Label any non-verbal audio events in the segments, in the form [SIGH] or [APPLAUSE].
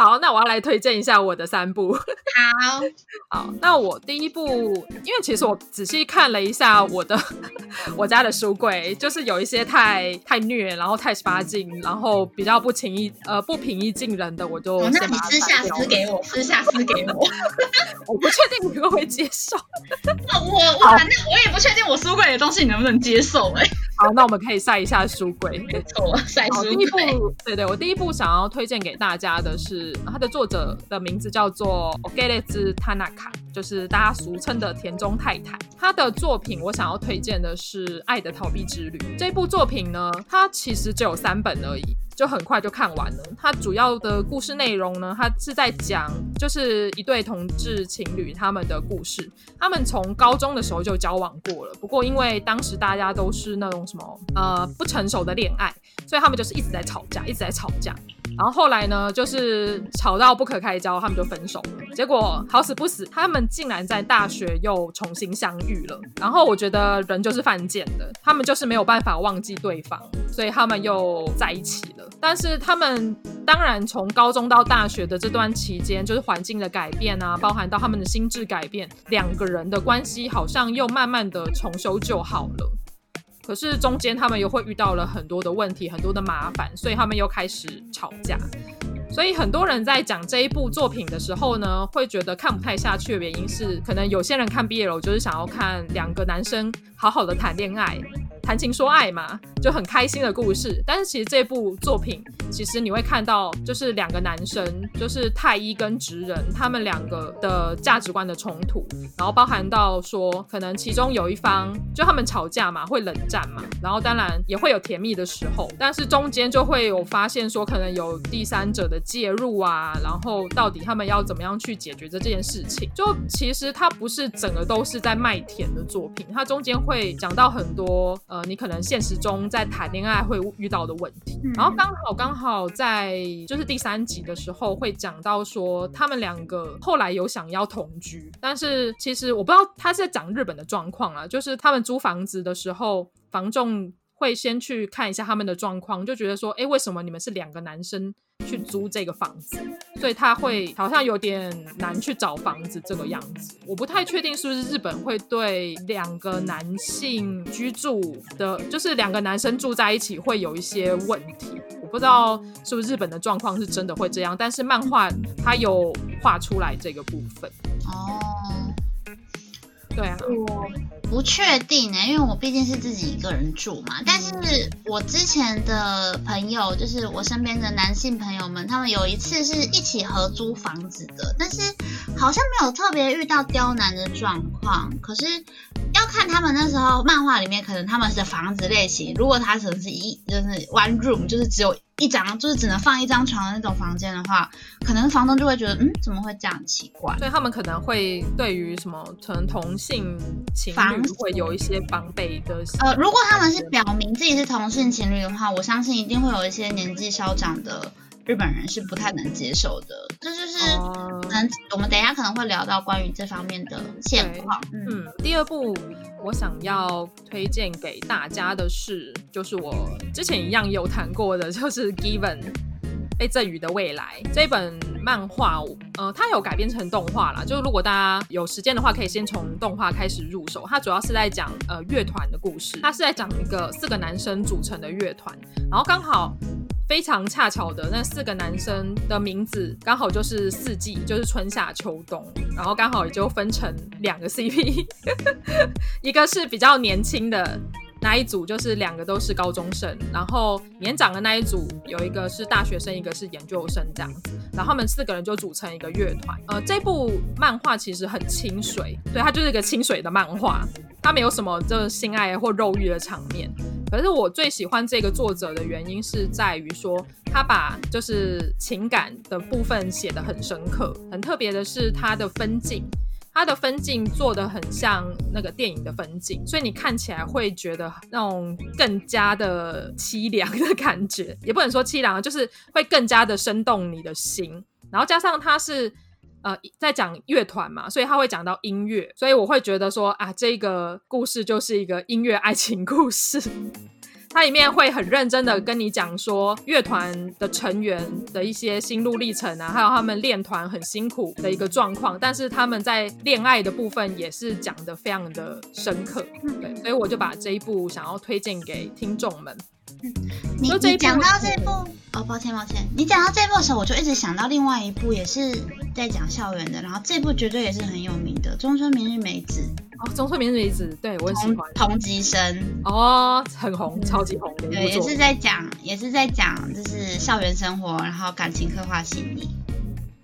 好，那我要来推荐一下我的三部。好，[LAUGHS] 好，那我第一部，因为其实我仔细看了一下我的 [LAUGHS] 我家的书柜，就是有一些太太虐，然后太十八禁，然后比较不情意呃不平易近人的，我就、哦、那你私下私给我，私下私给我，[LAUGHS] 我不确定你会不会接受。那我我反正我也不确定我书柜的东西你能不能接受哎、欸。好，那我们可以晒一下书柜。没错，晒书柜。第一部，对对，我第一部想要推荐给大家的是，它的作者的名字叫做 Ogeles Tanaka，就是大家俗称的田中太太。他的作品我想要推荐的是《爱的逃避之旅》。这部作品呢，它其实只有三本而已。就很快就看完了。它主要的故事内容呢，它是在讲就是一对同志情侣他们的故事。他们从高中的时候就交往过了，不过因为当时大家都是那种什么呃不成熟的恋爱，所以他们就是一直在吵架，一直在吵架。然后后来呢，就是吵到不可开交，他们就分手了。结果好死不死，他们竟然在大学又重新相遇了。然后我觉得人就是犯贱的，他们就是没有办法忘记对方，所以他们又在一起了。但是他们当然从高中到大学的这段期间，就是环境的改变啊，包含到他们的心智改变，两个人的关系好像又慢慢的重修旧好了。可是中间他们又会遇到了很多的问题，很多的麻烦，所以他们又开始吵架。所以很多人在讲这一部作品的时候呢，会觉得看不太下去的原因是，可能有些人看毕业了就是想要看两个男生好好的谈恋爱。谈情说爱嘛，就很开心的故事。但是其实这部作品，其实你会看到，就是两个男生，就是太一跟直人，他们两个的价值观的冲突，然后包含到说，可能其中有一方，就他们吵架嘛，会冷战嘛，然后当然也会有甜蜜的时候，但是中间就会有发现说，可能有第三者的介入啊，然后到底他们要怎么样去解决这件事情？就其实它不是整个都是在卖甜的作品，它中间会讲到很多呃。你可能现实中在谈恋爱会遇到的问题，然后刚好刚好在就是第三集的时候会讲到说，他们两个后来有想要同居，但是其实我不知道他是在讲日本的状况啊，就是他们租房子的时候，房仲会先去看一下他们的状况，就觉得说，哎，为什么你们是两个男生？去租这个房子，所以他会好像有点难去找房子这个样子。我不太确定是不是日本会对两个男性居住的，就是两个男生住在一起会有一些问题。我不知道是不是日本的状况是真的会这样，但是漫画它有画出来这个部分。哦，对啊。不确定呢、欸，因为我毕竟是自己一个人住嘛。但是我之前的朋友，就是我身边的男性朋友们，他们有一次是一起合租房子的，但是好像没有特别遇到刁难的状况。可是要看他们那时候漫画里面，可能他们的房子类型，如果他只是一就是 one room，就是只有。一张就是只能放一张床的那种房间的话，可能房东就会觉得，嗯，怎么会这样奇怪？所以他们可能会对于什么可能同性情侣会有一些防备的。呃，如果他们是表明自己是同性情侣的话，我相信一定会有一些年纪稍长的日本人是不太能接受的。这就是，可能我们等一下可能会聊到关于这方面的现况。嗯，第二部。我想要推荐给大家的是，就是我之前一样有谈过的，就是《Given》被赠予的未来这本漫画，呃，它有改编成动画啦。就是如果大家有时间的话，可以先从动画开始入手。它主要是在讲呃乐团的故事，它是在讲一个四个男生组成的乐团，然后刚好。非常恰巧的，那四个男生的名字刚好就是四季，就是春夏秋冬，然后刚好也就分成两个 [LAUGHS] CP，[LAUGHS] 一个是比较年轻的那一组，就是两个都是高中生，然后年长的那一组有一个是大学生，一个是研究生这样子，然后他们四个人就组成一个乐团。呃，这部漫画其实很清水，对，它就是一个清水的漫画，它没有什么就是性爱或肉欲的场面。可是我最喜欢这个作者的原因是在于说，他把就是情感的部分写得很深刻。很特别的是他的分镜，他的分镜做得很像那个电影的分镜，所以你看起来会觉得那种更加的凄凉的感觉，也不能说凄凉，就是会更加的生动你的心。然后加上他是呃在讲乐团嘛，所以他会讲到音乐，所以我会觉得说啊，这个故事就是一个音乐爱情故事。[LAUGHS] 它里面会很认真的跟你讲说乐团的成员的一些心路历程啊，还有他们练团很辛苦的一个状况，但是他们在恋爱的部分也是讲的非常的深刻，对，所以我就把这一部想要推荐给听众们。你你讲到这部哦，抱歉抱歉，你讲到这部的时候，我就一直想到另外一部也是在讲校园的，然后这部绝对也是很有名的《中村明日美子》哦，《中村明日美子》对我很喜欢，同级生。哦，很红，超级红的，对，也是在讲，也是在讲就是校园生活，然后感情刻画细腻，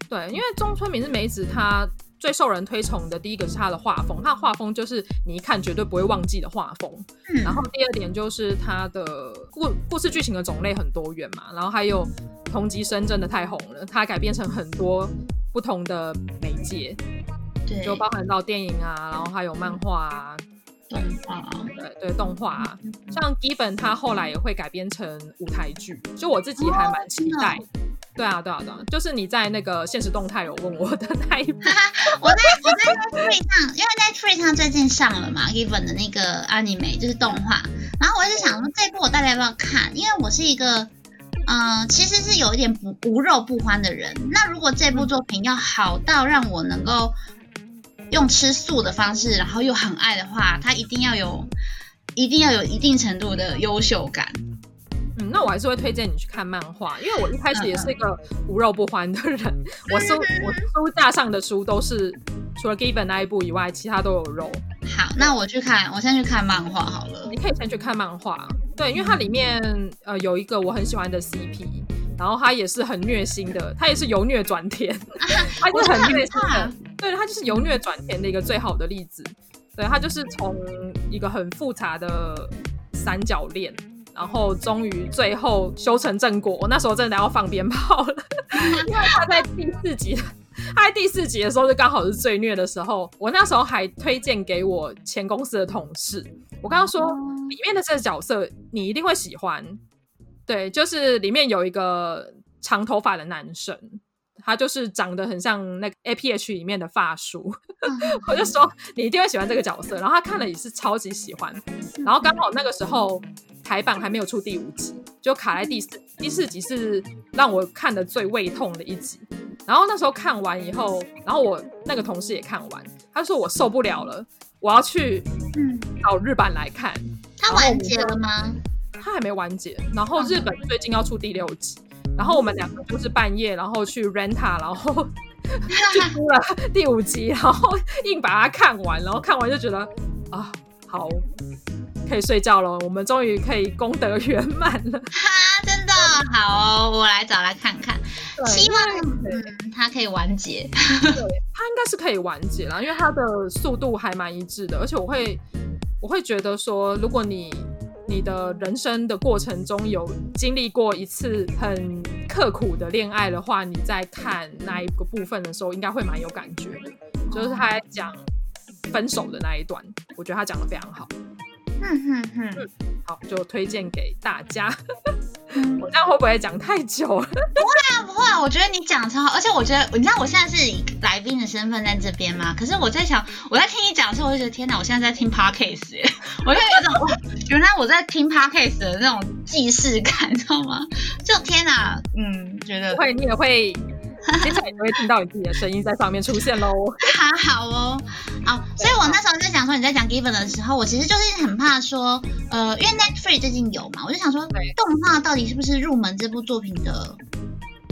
对，因为中村明日美子她。最受人推崇的第一个是他的画风，他的画风就是你一看绝对不会忘记的画风。嗯，然后第二点就是他的故故事剧情的种类很多元嘛，然后还有同级生真的太红了，他改编成很多不同的媒介，对，就包含到电影啊，然后还有漫画啊，动画，对对动画啊，像 Given 他后来也会改编成舞台剧，就我自己还蛮期待。哦对啊，对啊，对啊，就是你在那个现实动态有问我的那一部，我在我在 Netflix 上，因为 Netflix 上最近上了嘛，Given 的那个 anime 就是动画，然后我一直想说这一部我大概要不要看，因为我是一个，嗯、呃，其实是有一点不无肉不欢的人，那如果这部作品要好到让我能够用吃素的方式，然后又很爱的话，它一定要有，一定要有一定程度的优秀感。嗯，那我还是会推荐你去看漫画，因为我一开始也是一个无肉不欢的人。[LAUGHS] 我书我书架上的书都是除了 Given 那一部以外，其他都有肉。好，那我去看，我先去看漫画好了。你可以先去看漫画，对，因为它里面呃有一个我很喜欢的 CP，然后他也是很虐心的，他也是由虐转甜，[LAUGHS] 他就是很虐心的，对，他就是由虐转甜的一个最好的例子。对，他就是从一个很复杂的三角恋。然后终于最后修成正果，我那时候真的要放鞭炮了，[LAUGHS] 因为他在第四集，他在第四集的时候就刚好是最虐的时候。我那时候还推荐给我前公司的同事，我刚刚说里面的这个角色你一定会喜欢，对，就是里面有一个长头发的男生，他就是长得很像那个 APH 里面的发叔，[LAUGHS] 我就说你一定会喜欢这个角色。然后他看了也是超级喜欢，然后刚好那个时候。台版还没有出第五集，就卡在第四第四集是让我看的最胃痛的一集。然后那时候看完以后，然后我那个同事也看完，他说我受不了了，我要去找日版来看。他完结了吗？他还没完结。然后日本最近要出第六集，然后我们两个就是半夜，然后去 renta，然后 [LAUGHS] 去租了第五集，然后硬把它看完，然后看完就觉得啊，好。可以睡觉了，我们终于可以功德圆满了。哈，真的好哦，我来找来看看。希望嗯，它可以完结。对，它应该是可以完结了，因为它的速度还蛮一致的。而且我会，我会觉得说，如果你你的人生的过程中有经历过一次很刻苦的恋爱的话，你在看那一个部分的时候，应该会蛮有感觉的。就是他在讲分手的那一段，我觉得他讲的非常好。哼哼哼，好，就推荐给大家。[LAUGHS] 我这样会不会讲太久了？不会啊，不会啊。我觉得你讲超好，而且我觉得，你知道我现在是以来宾的身份在这边吗？可是我在想，我在听你讲的时候，我就觉得天哪，我现在在听 podcast 耶！我就有一种，原来我在听 podcast 的那种既视感，你知道吗？就天哪，嗯，觉得会，你也会。[LAUGHS] 接下来你会听到你自己的声音在上面出现喽。好好哦，好，所以我那时候在想说，你在讲 Given 的时候，我其实就是很怕说，呃，因为 Netflix 最近有嘛，我就想说，动画到底是不是入门这部作品的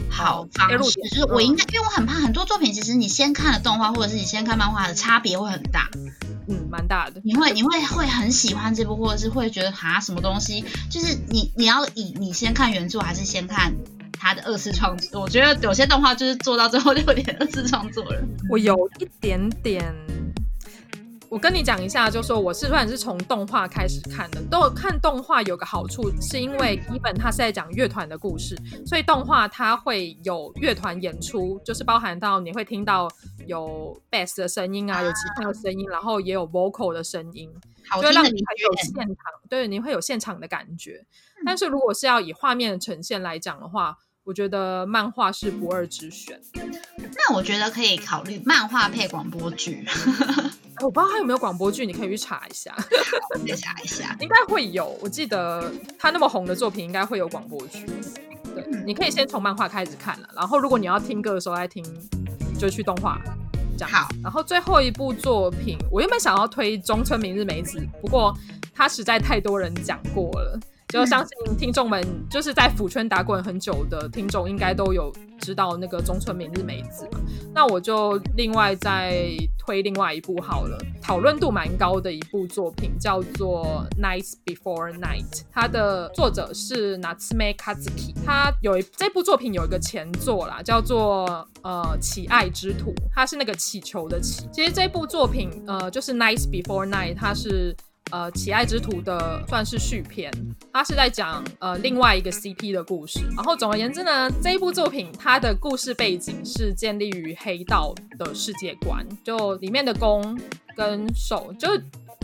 好方式？就是我应该，因为我很怕很多作品，其实你先看了动画，或者是你先看漫画的差别会很大。嗯，蛮大的。你会你会会很喜欢这部，或者是会觉得哈什么东西？就是你你要以你先看原著，还是先看？他的二次创作，我觉得有些动画就是做到最后就有点二次创作了。我有一点点，我我跟你讲一下，就说我是算是从动画开始看的，都看动画有个好处，是因为基本它是在讲乐团的故事，所以动画它会有乐团演出，就是包含到你会听到有 bass 的声音啊，有吉他的声音，然后也有 vocal 的声音，就会让你很有现场，对，你会有现场的感觉。但是如果是要以画面的呈现来讲的话，我觉得漫画是不二之选。那我觉得可以考虑漫画配广播剧。[LAUGHS] 我不知道他有没有广播剧，你可以去查一下。[LAUGHS] 再查一下，应该会有。我记得他那么红的作品，应该会有广播剧。对，嗯、你可以先从漫画开始看了，然后如果你要听歌的时候再听，就去动画。这样好。然后最后一部作品，我原本想要推中村明日美子，不过他实在太多人讲过了。就相信听众们，就是在腐圈打滚很久的听众，应该都有知道那个中村明日美子嘛。那我就另外再推另外一部好了，讨论度蛮高的一部作品，叫做《Night Before Night》。它的作者是 Natsume Kazuki，他有一这部作品有一个前作啦，叫做呃《乞爱之徒》，它是那个乞求的乞。其实这部作品呃就是《Night Before Night》，它是。呃，《乞爱之徒》的算是续篇，它是在讲呃另外一个 CP 的故事。然后总而言之呢，这一部作品它的故事背景是建立于黑道的世界观，就里面的攻跟守就。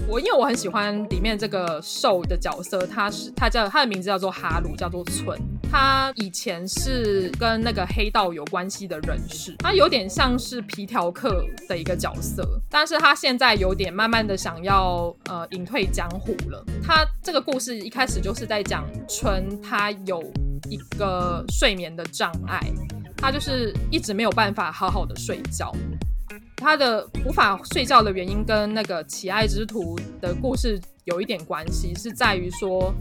我因为我很喜欢里面这个受的角色，他是他叫他的名字叫做哈鲁，叫做村。他以前是跟那个黑道有关系的人士，他有点像是皮条客的一个角色，但是他现在有点慢慢的想要呃隐退江湖了。他这个故事一开始就是在讲村，他有一个睡眠的障碍，他就是一直没有办法好好的睡觉。他的无法睡觉的原因跟那个奇爱之徒的故事有一点关系，是在于说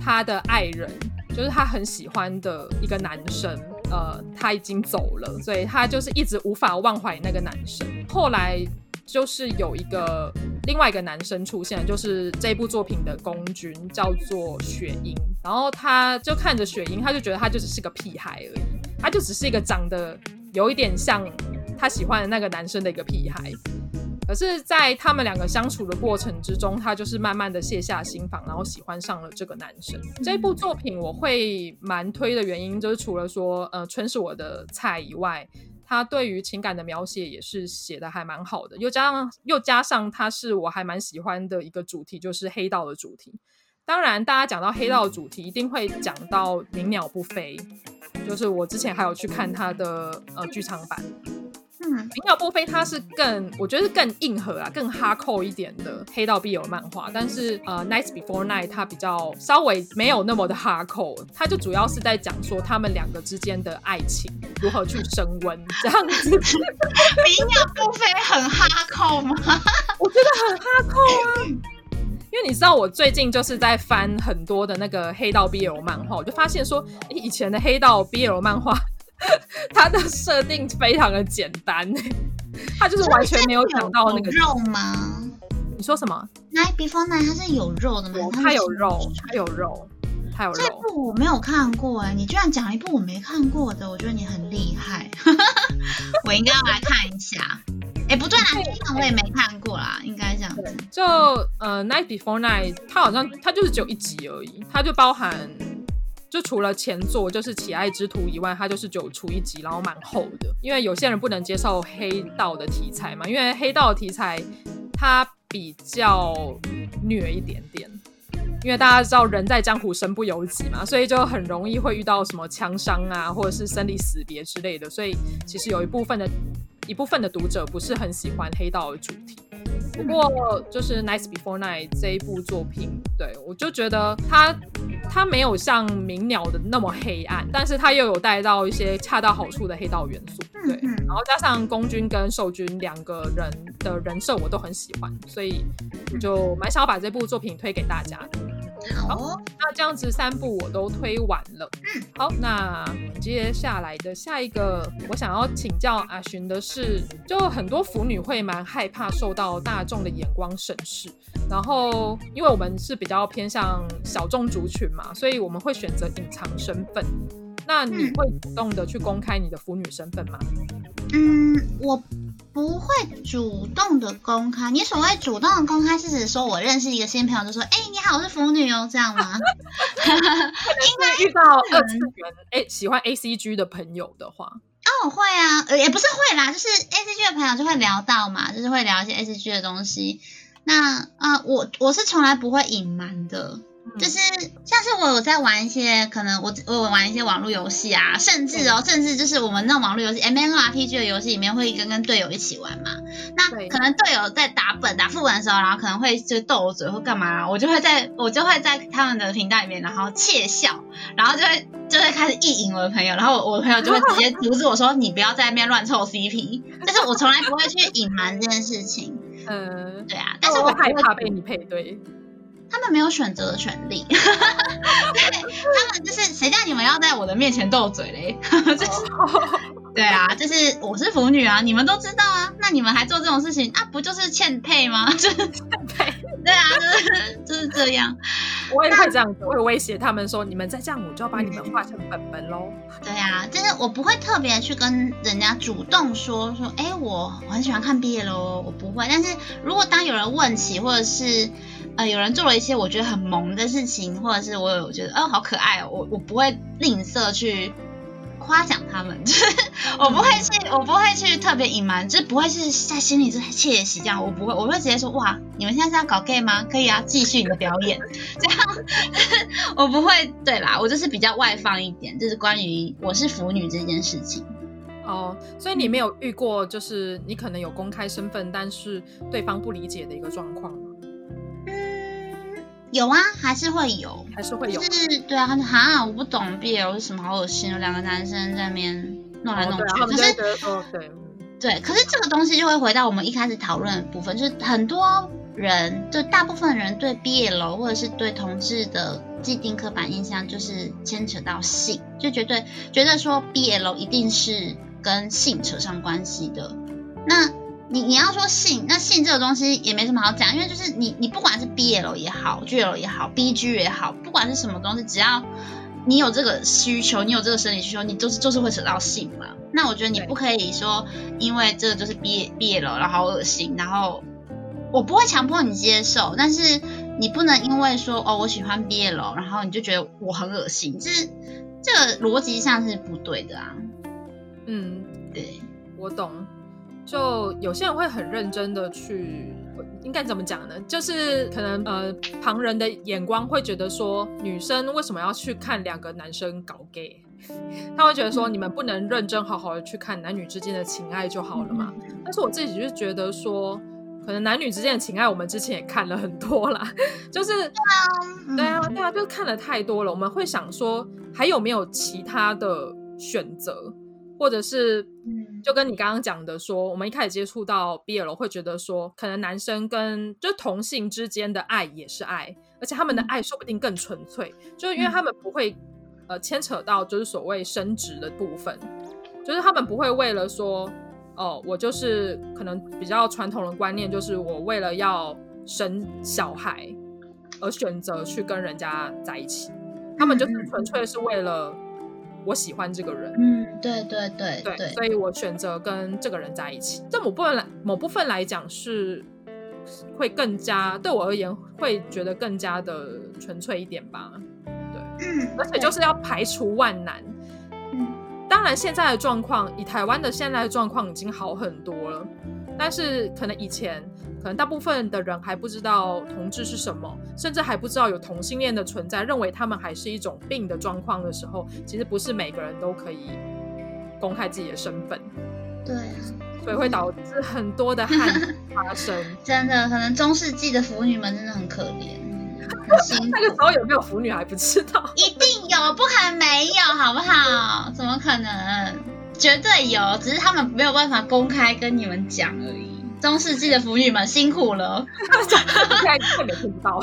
他的爱人，就是他很喜欢的一个男生，呃，他已经走了，所以他就是一直无法忘怀那个男生。后来就是有一个另外一个男生出现，就是这部作品的公君，叫做雪樱，然后他就看着雪樱，他就觉得他就只是个屁孩而已，他就只是一个长得有一点像。他喜欢的那个男生的一个屁孩，可是，在他们两个相处的过程之中，他就是慢慢的卸下心防，然后喜欢上了这个男生。这部作品我会蛮推的原因，就是除了说，呃，春是我的菜以外，他对于情感的描写也是写的还蛮好的，又加上又加上他是我还蛮喜欢的一个主题，就是黑道的主题。当然，大家讲到黑道的主题，一定会讲到鸣鸟不飞，就是我之前还有去看他的呃剧场版。嗯，鸣鸟波飞它是更，我觉得是更硬核啊，更哈扣一点的黑道 BL 漫画。但是呃，Night Before Night 它比较稍微没有那么的哈扣，它就主要是在讲说他们两个之间的爱情如何去升温这样子。鸣鸟波飞很哈扣吗？[LAUGHS] 我觉得很哈扣啊，因为你知道我最近就是在翻很多的那个黑道 BL 漫画，我就发现说，以前的黑道 BL 漫画。[LAUGHS] 它的设定非常的简单，它就是完全没有讲到那个肉吗？你说什么？Night Before Night 它是有肉的吗？它有肉，它有肉，它有肉。这部我没有看过哎，你居然讲一部我没看过的，我觉得你很厉害。[LAUGHS] 我应该要来看一下。哎，不对啦，这部我也没看过啦，应该这样子。就呃，Night Before Night，它好像它就是只有一集而已，它就包含。就除了前作就是《乞爱之徒》以外，它就是九出一集，然后蛮厚的。因为有些人不能接受黑道的题材嘛，因为黑道题材它比较虐一点点。因为大家知道人在江湖身不由己嘛，所以就很容易会遇到什么枪伤啊，或者是生离死别之类的。所以其实有一部分的一部分的读者不是很喜欢黑道的主题。不过就是《Nice Before Night》这一部作品，对，我就觉得它它没有像《鸣鸟》的那么黑暗，但是它又有带到一些恰到好处的黑道元素，对。然后加上公君跟受君两个人的人设我都很喜欢，所以我就蛮想要把这部作品推给大家的。好，那这样子三部我都推完了。好，那接下来的下一个我想要请教阿寻的是，就很多腐女会蛮害怕受到大众的眼光审视，然后因为我们是比较偏向小众族群嘛，所以我们会选择隐藏身份。那你会主动的去公开你的腐女身份吗？嗯，我不会主动的公开。你所谓主动的公开，是指说我认识一个新朋友，就说：“哎、欸，你好，我是腐女哦。”这样吗？[LAUGHS] 应该遇到二次元哎喜欢 A C G 的朋友的话，哦，会啊，呃，也不是会啦，就是 A C G 的朋友就会聊到嘛，就是会聊一些 A C G 的东西。那啊、呃，我我是从来不会隐瞒的。就是像是我有在玩一些，可能我我玩一些网络游戏啊，甚至哦，甚至就是我们那种网络游戏 MMORPG 的游戏里面会跟跟队友一起玩嘛。那可能队友在打本打副本的时候，然后可能会就斗我嘴或干嘛，我就会在我就会在他们的频道里面，然后窃笑，然后就会就会开始意淫我的朋友，然后我的朋友就会直接 [LAUGHS] 阻止我说，你不要在那边乱凑 CP。但是我从来不会去隐瞒这件事情。[LAUGHS] 嗯，对啊，但是我害怕被你配对。他们没有选择的权利，[LAUGHS] 对，他们就是谁叫你们要在我的面前斗嘴嘞？[LAUGHS] 就是，对啊，就是我是腐女啊，你们都知道啊，那你们还做这种事情啊，不就是欠配吗？[LAUGHS] 就是欠配，对啊，就是就是这样。我也会这样子，我会威胁他们说，你们再这样，我就要把你们画成本本喽。对啊，就是我不会特别去跟人家主动说说，哎，我我很喜欢看毕业喽，我不会。但是如果当有人问起，或者是呃，有人做了一些我觉得很萌的事情，或者是我有觉得哦好可爱哦，我我不会吝啬去夸奖他们，[LAUGHS] 就是我不会去，我不会去特别隐瞒，就是不会是在心里是窃喜这样，我不会，我会直接说哇，你们现在是要搞 gay 吗？可以啊，继续你的表演，[LAUGHS] 这样我不会，对啦，我就是比较外放一点，就是关于我是腐女这件事情。哦，所以你没有遇过，就是你可能有公开身份，但是对方不理解的一个状况吗？有啊，还是会有，还是会有。就是对啊，哈，我不懂 BL 是什么，好恶心，有两个男生在那边弄来弄去。哦、可是，对，对，可是这个东西就会回到我们一开始讨论的部分，就是很多人，就大部分人对 BL 或者是对同志的既定刻板印象，就是牵扯到性，就绝对觉得说 BL 一定是跟性扯上关系的。那你你要说性，那性这个东西也没什么好讲，因为就是你你不管是 BL 也好，GL 也好，BG 也好，不管是什么东西，只要你有这个需求，你有这个生理需求，你就是就是会扯到性嘛。那我觉得你不可以说，因为这个就是 B BL，然后好恶心，然后我不会强迫你接受，但是你不能因为说哦我喜欢 BL，然后你就觉得我很恶心，这这个逻辑上是不对的啊。嗯，对，我懂。就有些人会很认真的去，应该怎么讲呢？就是可能呃，旁人的眼光会觉得说，女生为什么要去看两个男生搞 gay？[LAUGHS] 他会觉得说，你们不能认真好好的去看男女之间的情爱就好了嘛？但是我自己就是觉得说，可能男女之间的情爱，我们之前也看了很多啦，[LAUGHS] 就是对啊，对啊，就是看了太多了。我们会想说，还有没有其他的选择？或者是，就跟你刚刚讲的说，我们一开始接触到 BL 会觉得说，可能男生跟就同性之间的爱也是爱，而且他们的爱说不定更纯粹，就是因为他们不会呃牵扯到就是所谓生殖的部分，就是他们不会为了说，哦，我就是可能比较传统的观念，就是我为了要生小孩而选择去跟人家在一起，他们就是纯粹是为了。我喜欢这个人，嗯，对对对对，对，所以我选择跟这个人在一起。这某部分来某部分来讲是会更加对我而言会觉得更加的纯粹一点吧，对，嗯，而且就是要排除万难。嗯，当然现在的状况，以台湾的现在的状况已经好很多了，但是可能以前。可能大部分的人还不知道同志是什么，甚至还不知道有同性恋的存在，认为他们还是一种病的状况的时候，其实不是每个人都可以公开自己的身份。对，所以会导致很多的 [LAUGHS] 憾事发生。真的，可能中世纪的腐女们真的很可怜，很辛苦。那个时候有没有腐女还不知道？一定有，不可能没有，好不好？怎么可能？绝对有，只是他们没有办法公开跟你们讲而已。中世纪的腐女们辛苦了，现在特别听不到，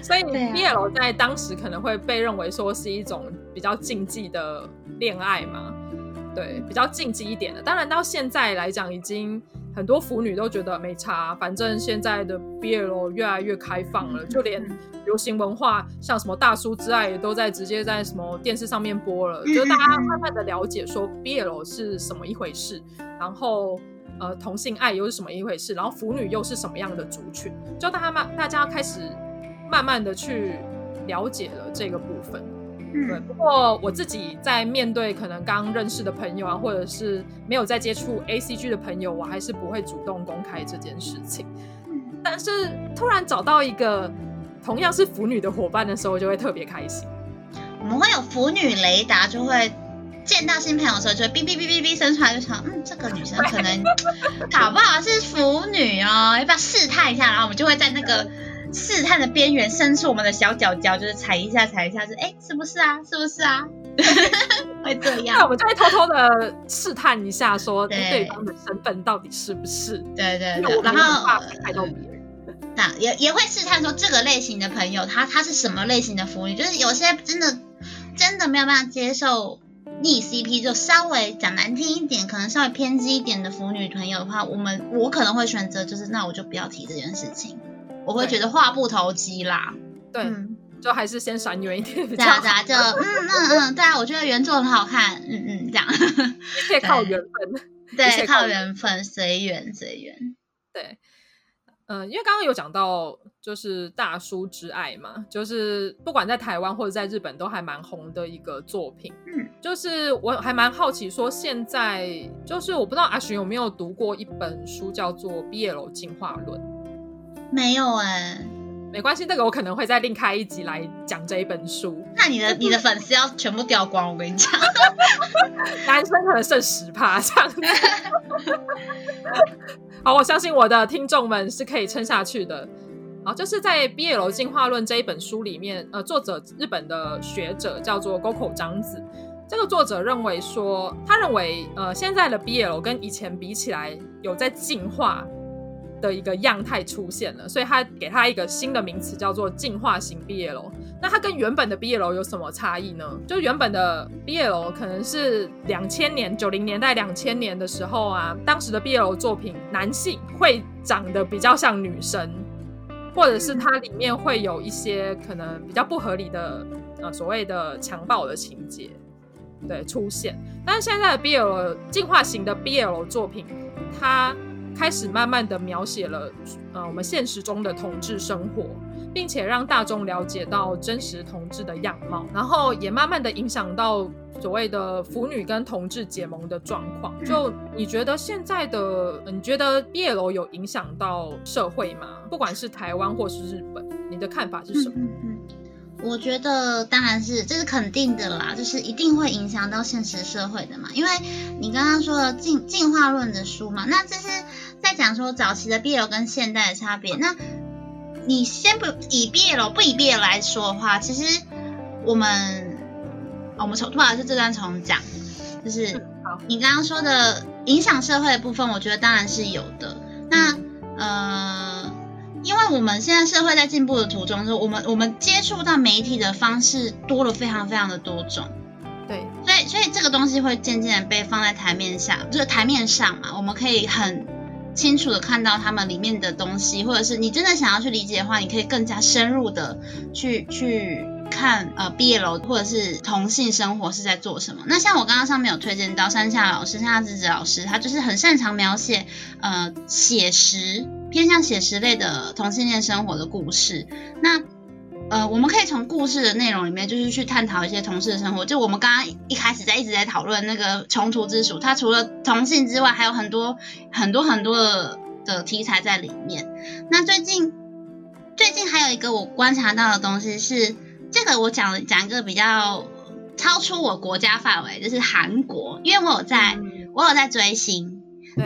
所以 BL 在当时可能会被认为说是一种比较禁忌的恋爱嘛，对，比较禁忌一点的。当然到现在来讲，已经很多腐女都觉得没差，反正现在的 BL 越来越开放了，就连流行文化像什么大叔之爱也都在直接在什么电视上面播了，就大家慢慢的了解说 BL 是什么一回事，然后呃同性爱又是什么一回事，然后腐女又是什么样的族群，就大家慢大家开始慢慢的去了解了这个部分。对，不过我自己在面对可能刚认识的朋友啊，或者是没有在接触 ACG 的朋友，我还是不会主动公开这件事情。但是突然找到一个同样是腐女的伙伴的时候，就会特别开心。我们会有腐女雷达，就会见到新朋友的时候，就会哔哔哔哔哔生出来，就想，嗯，这个女生可能搞不好是腐女哦，要不要试探一下？然后我们就会在那个。试探的边缘，伸出我们的小脚脚，就是踩一下，踩一下，是哎，是不是啊？是不是啊？[LAUGHS] 会这样，那我们就会偷偷的试探一下，说对，对方的身份到底是不是？对对对。然后害到别人，那也也会试探说，这个类型的朋友，他他是什么类型的腐女？就是有些真的真的没有办法接受逆 CP，就稍微讲难听一点，可能稍微偏激一点的腐女朋友的话，我们我可能会选择，就是那我就不要提这件事情。我会觉得话不投机啦，对，嗯、就还是先闪远一点。对啊，对啊，就嗯嗯嗯，对啊，我觉得原作很好看，嗯嗯，这样可以靠缘分，对，靠缘分，随缘随缘。对，嗯、呃，因为刚刚有讲到就是大叔之爱嘛，就是不管在台湾或者在日本都还蛮红的一个作品。嗯，就是我还蛮好奇，说现在就是我不知道阿寻有没有读过一本书，叫做《BL 进化论》。没有哎、欸，没关系，这个我可能会再另开一集来讲这一本书。那你的你的粉丝要全部掉光，我跟你讲，[LAUGHS] 男生可能剩十趴这样子。好，我相信我的听众们是可以撑下去的。好，就是在《BL 进化论》这一本书里面，呃，作者日本的学者叫做沟口章子。这个作者认为说，他认为呃，现在的 BL 跟以前比起来有在进化。的一个样态出现了，所以他给他一个新的名词，叫做进化型 BL。那它跟原本的 BL 有什么差异呢？就原本的 BL 可能是两千年、九零年代、两千年的时候啊，当时的 BL 作品，男性会长得比较像女生，或者是它里面会有一些可能比较不合理的呃所谓的强暴的情节，对，出现。但是现在的 BL 进化型的 BL 作品，它开始慢慢的描写了，呃，我们现实中的同志生活，并且让大众了解到真实同志的样貌，然后也慢慢的影响到所谓的腐女跟同志结盟的状况。就你觉得现在的，你觉得 BL 有影响到社会吗？不管是台湾或是日本，你的看法是什么？我觉得当然是，这是肯定的啦，就是一定会影响到现实社会的嘛。因为你刚刚说的进进化论的书嘛，那这是在讲说早期的 BL 跟现代的差别。那你先不以 BL 不以 BL 来说的话，其实我们我们从不好意思这段从讲，就是你刚刚说的影响社会的部分，我觉得当然是有的。那呃。因为我们现在社会在进步的途中，就我们我们接触到媒体的方式多了非常非常的多种，对，所以所以这个东西会渐渐的被放在台面下，就是台面上嘛，我们可以很清楚的看到他们里面的东西，或者是你真的想要去理解的话，你可以更加深入的去去看呃毕业楼或者是同性生活是在做什么。那像我刚刚上面有推荐到山下老师、山下智子老师，他就是很擅长描写呃写实。偏向写实类的同性恋生活的故事，那呃，我们可以从故事的内容里面，就是去探讨一些同事的生活。就我们刚刚一开始在一直在讨论那个《穷途之鼠》，它除了同性之外，还有很多很多很多的的题材在里面。那最近最近还有一个我观察到的东西是，这个我讲讲一个比较超出我国家范围，就是韩国，因为我有在我有在追星，那。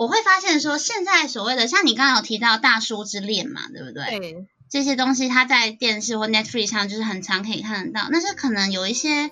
我会发现说，现在所谓的像你刚刚有提到大叔之恋嘛，对不对？对。这些东西，它在电视或 Netflix 上就是很常可以看得到。但是可能有一些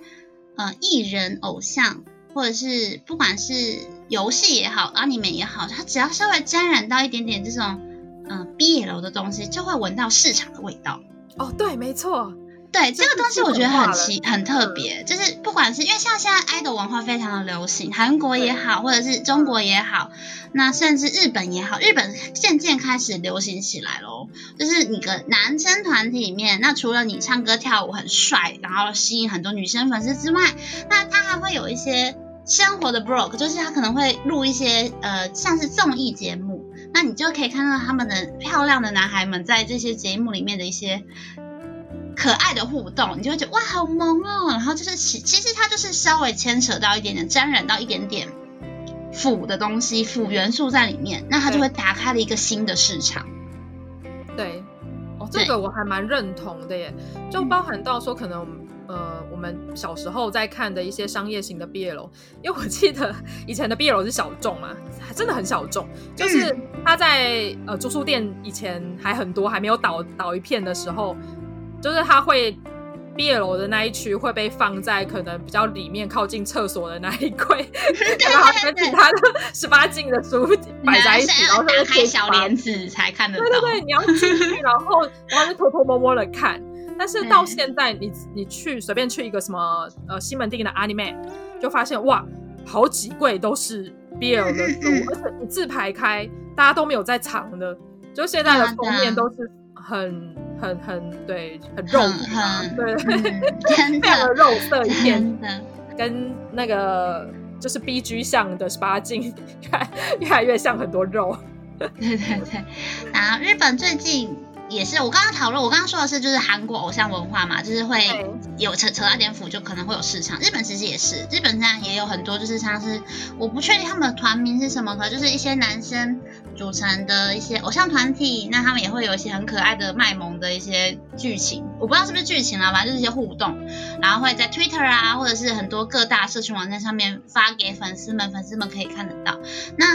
呃艺人偶像，或者是不管是游戏也好，Anime 也好，它只要稍微沾染到一点点这种嗯、呃、BL 的东西，就会闻到市场的味道。哦，对，没错。对这个东西，我觉得很奇很特别，就是不管是因为像现在爱豆文化非常的流行，韩国也好，或者是中国也好，那甚至日本也好，日本渐渐开始流行起来喽。就是你个男生团体里面，那除了你唱歌跳舞很帅，然后吸引很多女生粉丝之外，那他还会有一些生活的 blog，就是他可能会录一些呃像是综艺节目，那你就可以看到他们的漂亮的男孩们在这些节目里面的一些。可爱的互动，你就会觉得哇，好萌哦。然后就是其其实它就是稍微牵扯到一点点，沾染到一点点腐的东西，腐元素在里面，那它就会打开了一个新的市场。对，哦，这个我还蛮认同的耶。就包含到说，可能呃，我们小时候在看的一些商业型的 BL，因为我记得以前的 BL 是小众嘛，还真的很小众。就是它在呃住宿店以前还很多，还没有倒倒一片的时候。就是他会，BL 的那一区会被放在可能比较里面靠近厕所的那一柜，然后跟其他的十八禁的书 [LAUGHS] 摆在一起，然后打开小帘子才看得到。对对对，你要进去，[LAUGHS] 然后然后就偷偷摸摸的看。但是到现在你，你你去随便去一个什么呃西门町的 Anime，就发现哇，好几柜都是 BL 的书，[LAUGHS] 而且一字排开，大家都没有在藏的，就现在的封面都是很。很很对，很肉，很对，[LAUGHS] 非常的肉色一片，跟那个就是 B G 像的十八禁，越越来越像很多肉。对对对，然后日本最近。也是，我刚刚讨论，我刚刚说的是就是韩国偶像文化嘛，就是会有扯扯到点腐，就可能会有市场。日本其实也是，日本现在也有很多，就是像是我不确定他们的团名是什么，可就是一些男生组成的一些偶像团体，那他们也会有一些很可爱的卖萌的一些剧情，我不知道是不是剧情啊，反正就是一些互动，然后会在 Twitter 啊，或者是很多各大社群网站上面发给粉丝们，粉丝们可以看得到。那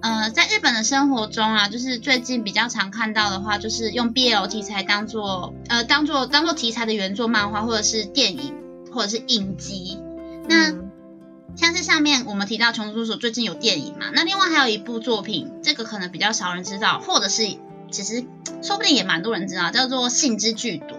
呃，在日本的生活中啊，就是最近比较常看到的话，就是用 BL 题材当做呃当做当做题材的原作漫画，或者是电影，或者是影集。那、像是上面我们提到琼叔叔最近有电影嘛，那另外还有一部作品，这个可能比较少人知道，或者是其实说不定也蛮多人知道，叫做《性之剧毒》。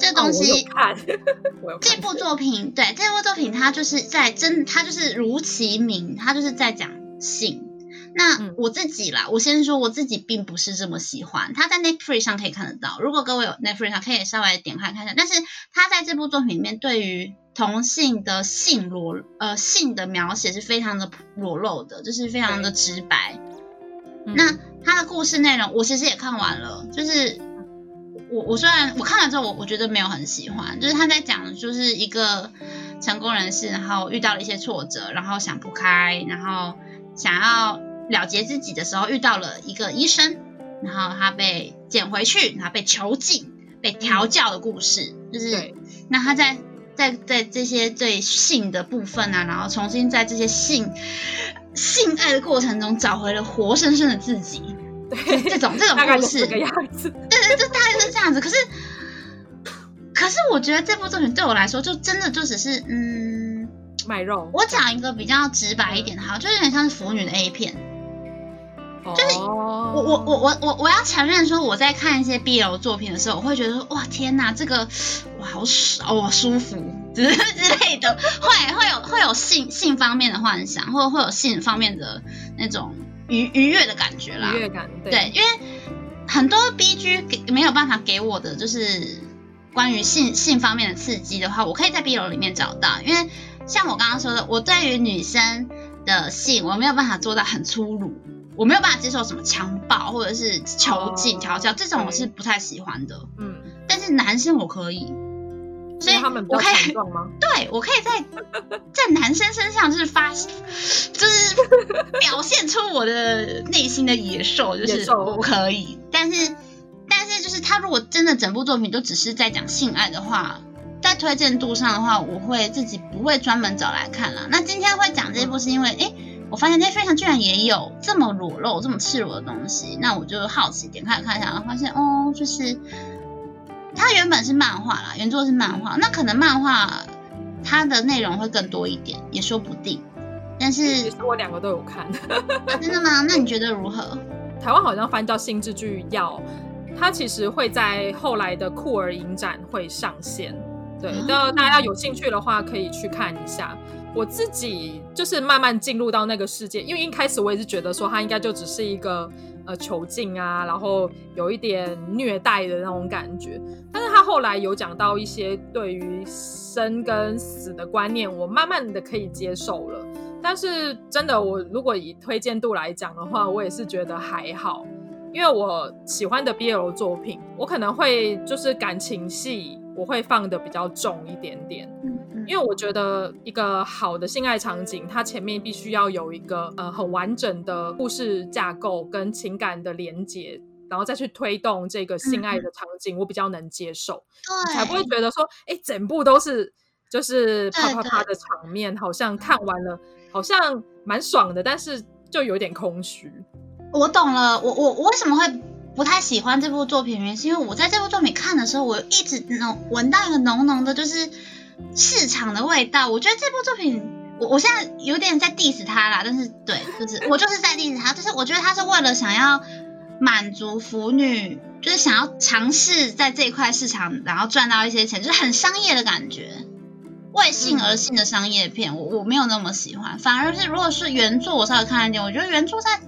这个东西，[LAUGHS] 哦、这部作品，对这部作品，它就是在真，它就是如其名，它就是在讲性。那我自己啦，我先说我自己并不是这么喜欢。它在 Netflix 上可以看得到，如果各位有 Netflix 上可以稍微点开看一下。但是它在这部作品里面对于同性的性裸呃性的描写是非常的裸露的，就是非常的直白。那他的故事内容我其实也看完了，就是我我虽然我看完之后我我觉得没有很喜欢，就是他在讲就是一个成功人士，然后遇到了一些挫折，然后想不开，然后想要。了结自己的时候遇到了一个医生，然后他被捡回去，然后被囚禁、被调教的故事，嗯、就是那他在在在这些对性的部分啊，然后重新在这些性性爱的过程中找回了活生生的自己，对这种这种故事，这个样子，对对，就大概是这样子。可是可是我觉得这部作品对我来说，就真的就只是嗯卖肉。我讲一个比较直白一点的，好，就有点像是腐女的 A 片。就是我我我我我我要承认说，我在看一些 BL 作品的时候，我会觉得说，哇天哪，这个哇好爽哦，舒服之之类的，会会有会有性性方面的幻想，或者会有性方面的那种愉愉悦的感觉啦。愉悦感，对，对，因为很多 BG 给没有办法给我的就是关于性性方面的刺激的话，我可以在 BL 里面找到，因为像我刚刚说的，我对于女生的性，我没有办法做到很粗鲁。我没有办法接受什么强暴或者是囚禁、调教这种，我是不太喜欢的。嗯，但是男生我可以，所以他们我可以，对，我可以在在男生身上就是发，就是表现出我的内心的野兽，就是我可以。但是但是就是他如果真的整部作品都只是在讲性爱的话，在推荐度上的话，我会自己不会专门找来看了。那今天会讲这部是因为哎。我发现 Netflix 上居然也有这么裸露、这么赤裸的东西，那我就好奇点开看一下，然后发现哦，就是它原本是漫画啦，原作是漫画，那可能漫画它的内容会更多一点，也说不定。但是其实我两个都有看，啊，真的吗？那你觉得如何？[LAUGHS] 台湾好像翻叫《新之剧要》，它其实会在后来的酷儿影展会上线。对，那大家有兴趣的话，可以去看一下。我自己就是慢慢进入到那个世界，因为一开始我也是觉得说他应该就只是一个呃囚禁啊，然后有一点虐待的那种感觉。但是他后来有讲到一些对于生跟死的观念，我慢慢的可以接受了。但是真的，我如果以推荐度来讲的话，我也是觉得还好，因为我喜欢的 BL 作品，我可能会就是感情戏。我会放的比较重一点点，因为我觉得一个好的性爱场景，它前面必须要有一个呃很完整的故事架构跟情感的连接，然后再去推动这个性爱的场景，我比较能接受，对，才不会觉得说，哎，整部都是就是啪啪啪的场面，好像看完了好像蛮爽的，但是就有点空虚。我懂了，我我我为什么会？不太喜欢这部作品，原因是因为我在这部作品看的时候，我一直能闻到一个浓浓的，就是市场的味道。我觉得这部作品，我我现在有点在 diss 他啦，但是对，就是我就是在 diss 他，就是我觉得他是为了想要满足腐女，就是想要尝试在这一块市场，然后赚到一些钱，就是很商业的感觉。为性而性的商业片，我我没有那么喜欢，反而是如果是原作，我稍微看一点，我觉得原作在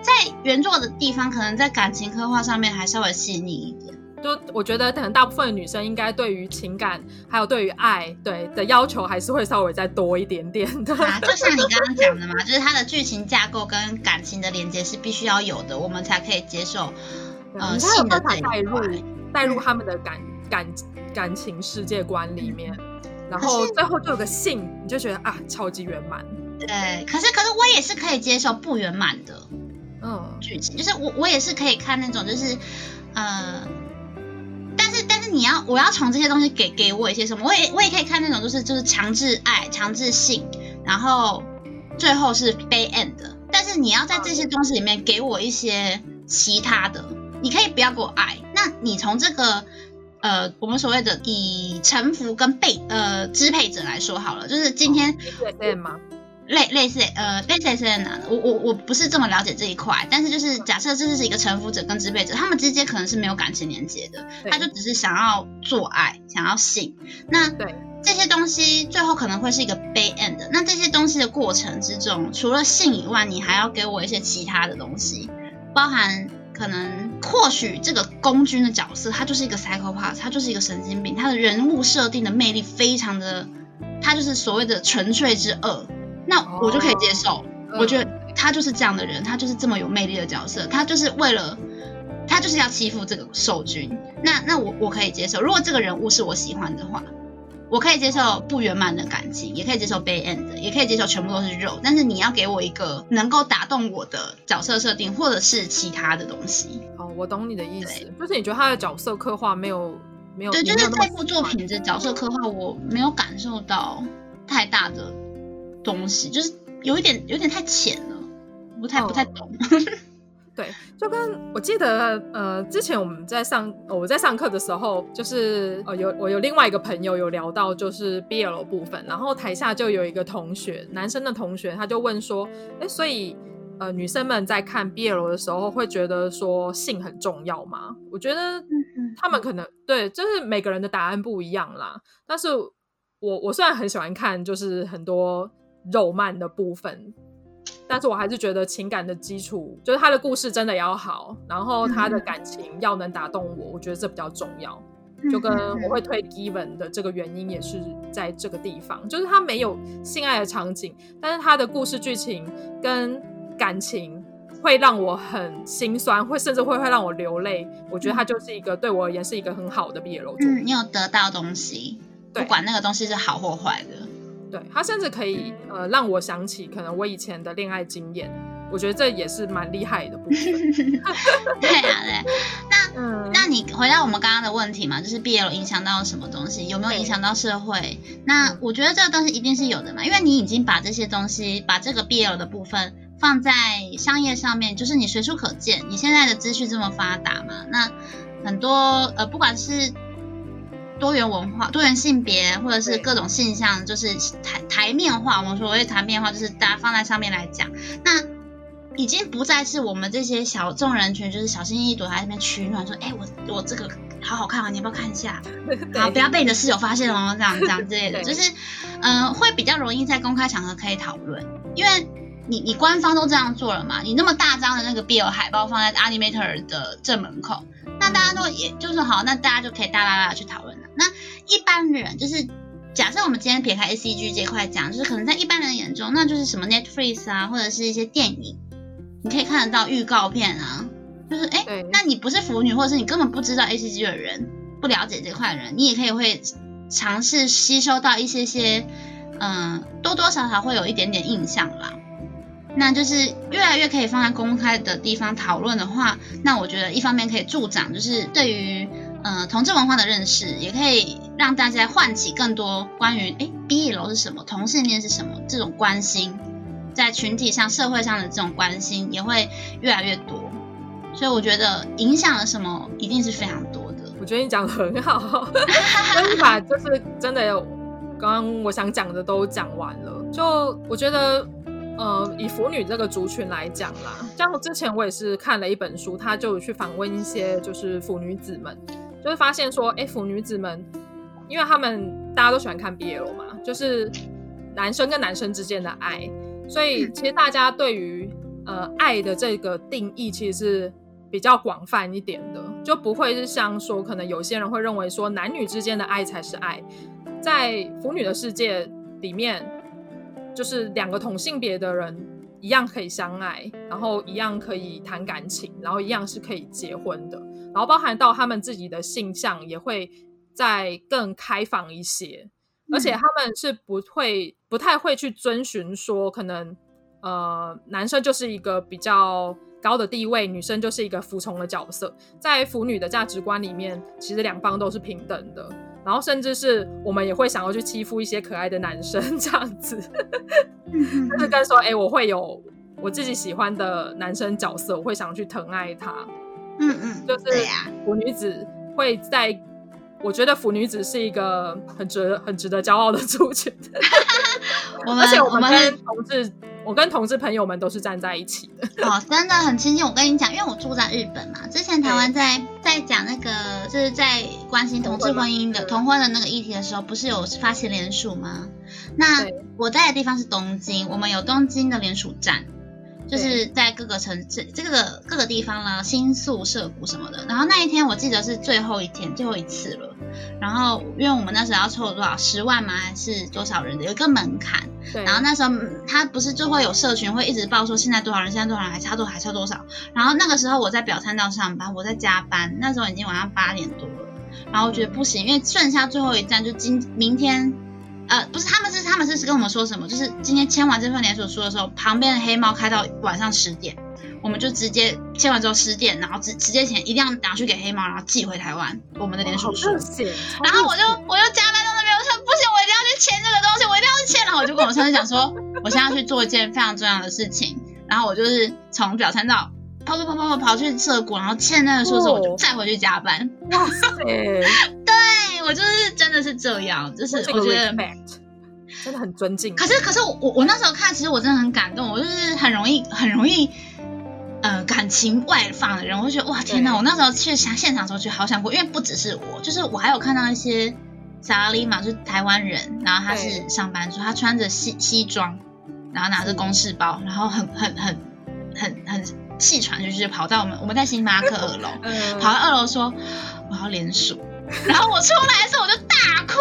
在原作的地方，可能在感情刻画上面还稍微细腻一点。就我觉得，可能大部分的女生应该对于情感还有对于爱对的要求，还是会稍微再多一点点的。啊，就像你刚刚讲的嘛，就是它的剧情架构跟感情的连接是必须要有的，我们才可以接受。呃，性的带入带入他们的感感感情世界观里面。嗯然后最后就有个性，你就觉得啊，超级圆满。对，可是可是我也是可以接受不圆满的，嗯，剧情就是我我也是可以看那种就是，呃，但是但是你要我要从这些东西给给我一些什么，我也我也可以看那种就是就是强制爱、强制性，然后最后是 bad end 的。但是你要在这些东西里面给我一些其他的，你可以不要给我爱，那你从这个。呃，我们所谓的以臣服跟被呃支配者来说好了，就是今天对吗？类类似呃类似是在哪的？我我我不是这么了解这一块，但是就是假设这是一个臣服者跟支配者，他们之间可能是没有感情连接的，他就只是想要做爱，想要性。那对这些东西最后可能会是一个 bad end。那这些东西的过程之中，除了性以外，你还要给我一些其他的东西，包含。可能或许这个公君的角色，他就是一个 psychopath，他就是一个神经病，他的人物设定的魅力非常的，他就是所谓的纯粹之恶，那我就可以接受。Oh, 我觉得他就是这样的人，他就是这么有魅力的角色，他就是为了他就是要欺负这个受君，那那我我可以接受。如果这个人物是我喜欢的话。我可以接受不圆满的感情，也可以接受 bad end，也可以接受全部都是肉。但是你要给我一个能够打动我的角色设定，或者是其他的东西。哦，我懂你的意思，就是你觉得他的角色刻画没有没有？对，就是这部作品的角色刻画，我没有感受到太大的东西，就是有一点有点太浅了，不太不太懂。哦 [LAUGHS] 对，就跟我记得，呃，之前我们在上，我在上课的时候，就是呃，有我有另外一个朋友有聊到，就是 BL 部分，然后台下就有一个同学，男生的同学，他就问说，哎，所以呃，女生们在看 BL 的时候，会觉得说性很重要吗？我觉得他们可能对，就是每个人的答案不一样啦。但是我我虽然很喜欢看，就是很多肉漫的部分。但是我还是觉得情感的基础就是他的故事真的要好，然后他的感情要能打动我，我觉得这比较重要。就跟我会推 Given 的这个原因也是在这个地方，就是他没有性爱的场景，但是他的故事剧情跟感情会让我很心酸，会甚至会会让我流泪。我觉得他就是一个对我而言是一个很好的 BL 作品。嗯，你有得到东西，不管那个东西是好或坏的。对，他甚至可以呃让我想起可能我以前的恋爱经验，我觉得这也是蛮厉害的部分。[LAUGHS] 对啊，对，那、[LAUGHS] 嗯、那你回到我们刚刚的问题嘛，就是 BL 影响到什么东西，有没有影响到社会？那我觉得这个东西一定是有的嘛，因为你已经把这些东西，把这个 BL 的部分放在商业上面，就是你随处可见。你现在的资讯这么发达嘛，那很多呃不管是。多元文化、多元性别，或者是各种现象，就是台台面化。我们所谓台面化，就是大家放在上面来讲。那已经不再是我们这些小众人群，就是小心翼翼躲在那边取暖，说：“哎、欸，我我这个好好看啊，你要不要看一下？[LAUGHS] 好，不要被你的室友发现哦，这样这样之类的，[LAUGHS] 就是，嗯、呃，会比较容易在公开场合可以讨论，因为你你官方都这样做了嘛，你那么大张的那个 Bill 海报放在 Animator 的正门口，那大家都也就是好，那大家就可以大大大的去讨论了。那一般人就是。假设我们今天撇开 A C G 这块讲，就是可能在一般人眼中，那就是什么 Netflix 啊，或者是一些电影，你可以看得到预告片啊，就是哎，欸、那你不是腐女，或者是你根本不知道 A C G 的人，不了解这块的人，你也可以会尝试吸收到一些些，嗯、呃，多多少少会有一点点印象啦。那就是越来越可以放在公开的地方讨论的话，那我觉得一方面可以助长，就是对于。呃，同志文化的认识也可以让大家唤起更多关于哎，B 楼是什么，同性恋是什么这种关心，在群体上、社会上的这种关心也会越来越多。所以我觉得影响了什么，一定是非常多的。我觉得你讲的很好，[LAUGHS] 就是把就是真的有刚刚我想讲的都讲完了。就我觉得，呃，以腐女这个族群来讲啦，像之前我也是看了一本书，他就去访问一些就是腐女子们。就会发现说，哎，腐女子们，因为他们大家都喜欢看 BL 嘛，就是男生跟男生之间的爱，所以其实大家对于呃爱的这个定义其实是比较广泛一点的，就不会是像说可能有些人会认为说男女之间的爱才是爱，在腐女的世界里面，就是两个同性别的人一样可以相爱，然后一样可以谈感情，然后一样是可以结婚的。然后包含到他们自己的性向也会再更开放一些，而且他们是不会不太会去遵循说可能呃男生就是一个比较高的地位，女生就是一个服从的角色。在腐女的价值观里面，其实两方都是平等的。然后甚至是我们也会想要去欺负一些可爱的男生这样子，[LAUGHS] 就是跟说哎，我会有我自己喜欢的男生角色，我会想去疼爱他。嗯嗯，就是腐女子会在，我觉得腐女子是一个很值很值得骄傲的族群。[LAUGHS] 我们而且我们跟同志，我，我跟同志朋友们都是站在一起的。哦，真的很亲近。我跟你讲，因为我住在日本嘛，之前台湾在在讲那个就是在关心同志婚姻的同婚的那个议题的时候，不是有发起联署吗？那我在的地方是东京，我们有东京的联署站。就是在各个城市、这个各个地方啦，新宿、涩谷什么的。然后那一天我记得是最后一天，最后一次了。然后因为我们那时候要凑多少十万吗？还是多少人的有一个门槛。对。然后那时候他不是就会有社群会一直报说现在多少人，现在多少人还差多还差多少。然后那个时候我在表参道上班，我在加班，那时候已经晚上八点多了。然后我觉得不行，因为剩下最后一站就今明天。呃，不是，他们是他们是跟我们说什么？就是今天签完这份连锁书的时候，旁边的黑猫开到晚上十点，我们就直接签完之后十点，然后直直接钱一定要拿去给黑猫，然后寄回台湾我们的连锁书。然后我就我就加班到那边，我说不行，我一定要去签这个东西，我一定要去签。然后我就跟我上司讲说，我现在要去做一件非常重要的事情。然后我就是从表参道跑跑跑跑跑跑去涩谷，然后欠那个书之后，我就再回去加班。哇塞！[LAUGHS] 对我就是真的是这样，就是我觉得真的很尊敬。可是可是我我我那时候看，其实我真的很感动。我就是很容易很容易呃感情外放的人，我就觉得哇天哪！我那时候去想现场的时候，觉得好想哭，因为不只是我，就是我还有看到一些萨拉丽玛，就是台湾人，然后他是上班族，他穿着西西装，然后拿着公事包，然后很很很很很气喘，就是跑到我们我们在星巴克二楼，跑到二楼说我要连署。[LAUGHS] 然后我出来的时候我就大哭，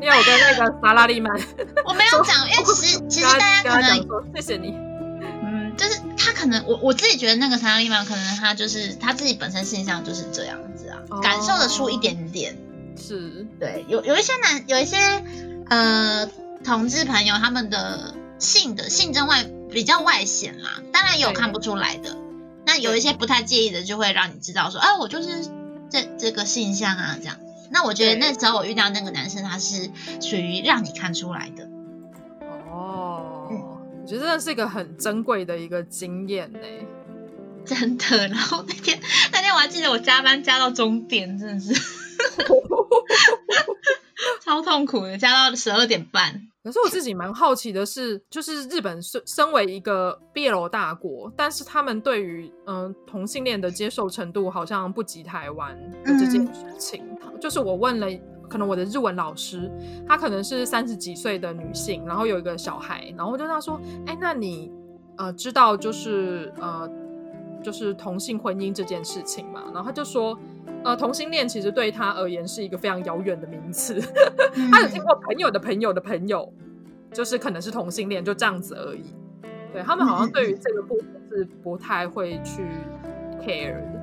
因为我跟那个萨拉利曼，[LAUGHS] 我没有讲，因为其实其实大家可能谢谢你，嗯，就是他可能我我自己觉得那个萨拉利曼可能他就是他自己本身现象就是这样子啊，哦、感受得出一点点，是。对，有有一些男有一些呃同志朋友他们的性的性征外比较外显啦，当然也有看不出来的，那有一些不太介意的就会让你知道说，哎、啊，我就是。这这个性向啊，这样，那我觉得那时候我遇到那个男生，他是属于让你看出来的。哦，嗯、我觉得真的是一个很珍贵的一个经验呢，真的。然后那天那天我还记得我加班加到终点，真的是。[LAUGHS] 超痛苦的，加到十二点半。可是我自己蛮好奇的是，就是日本身身为一个 BL 大国，但是他们对于嗯、呃、同性恋的接受程度好像不及台湾的这件事情。嗯、就是我问了，可能我的日文老师，她可能是三十几岁的女性，然后有一个小孩，然后我就跟她说，哎，那你呃知道就是呃就是同性婚姻这件事情嘛？然后她就说。呃，同性恋其实对他而言是一个非常遥远的名词。[LAUGHS] 他有听过朋友的朋友的朋友，就是可能是同性恋，就这样子而已。对，他们好像对于这个部分是不太会去 care 的，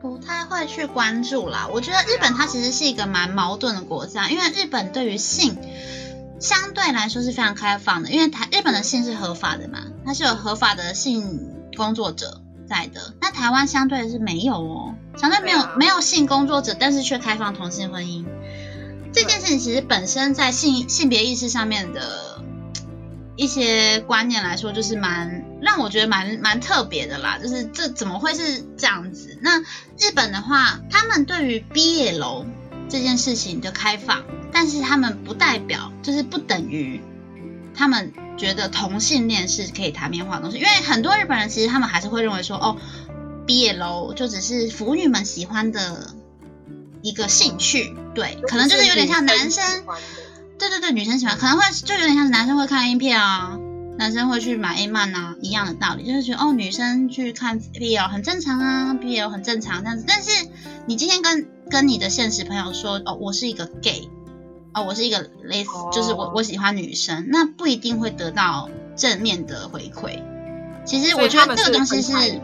不太会去关注啦。我觉得日本它其实是一个蛮矛盾的国家，因为日本对于性相对来说是非常开放的，因为台日本的性是合法的嘛，它是有合法的性工作者。在的，那台湾相对的是没有哦，相对没有、啊、没有性工作者，但是却开放同性婚姻这件事情，其实本身在性性别意识上面的一些观念来说，就是蛮让我觉得蛮蛮特别的啦。就是这怎么会是这样子？那日本的话，他们对于毕业楼这件事情的开放，但是他们不代表就是不等于他们。觉得同性恋是可以台面化的东西，因为很多日本人其实他们还是会认为说，哦，BL 就只是腐女们喜欢的一个兴趣，对，可能就是有点像男生，对对对，女生喜欢，可能会就有点像是男生会看 A 片啊，男生会去买 A 漫啊一样的道理，就是觉得哦，女生去看 BL 很正常啊，BL 很正常这样子，但是你今天跟跟你的现实朋友说，哦，我是一个 gay。哦，我是一个类似，oh. 就是我我喜欢女生，那不一定会得到正面的回馈。其实我觉得这个东西是，是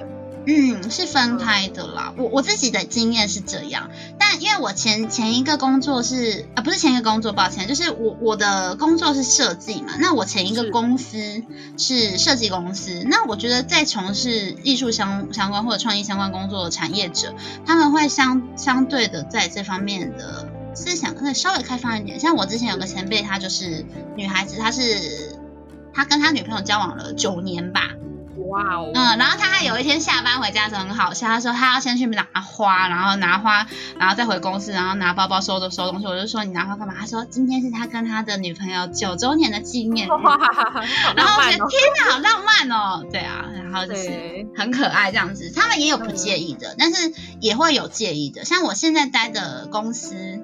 嗯，是分开的啦。我我自己的经验是这样，但因为我前前一个工作是啊，不是前一个工作，抱歉，就是我我的工作是设计嘛。那我前一个公司是设计公司，那我觉得在从事艺术相相关或者创意相关工作的产业者，他们会相相对的在这方面的。思想可以稍微开放一点，像我之前有个前辈，她就是女孩子，她是她跟她女朋友交往了九年吧，哇哦，嗯，然后他还有一天下班回家的时候很好笑，他说他要先去拿花，然后拿花，然后再回公司，然后拿包包收着收东西，我就说你拿花干嘛？他说今天是他跟他的女朋友九周年的纪念日，哇，然后我觉得天哪，好浪漫哦，对啊，然后就是很可爱这样子，他们也有不介意的，但是也会有介意的，像我现在待的公司。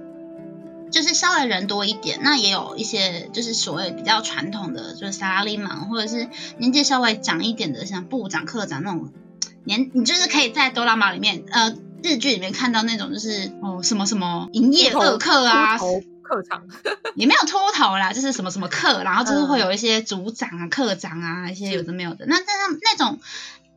就是稍微人多一点，那也有一些就是所谓比较传统的，就是萨拉利芒，或者是年纪稍微长一点的，像部长、课长那种年，你就是可以在哆啦 A 梦里面，呃，日剧里面看到那种就是哦什么什么营业二课啊，课长 [LAUGHS] 也没有秃头啦，就是什么什么课，然后就是会有一些组长啊、课长啊一些有的没有的，那那那种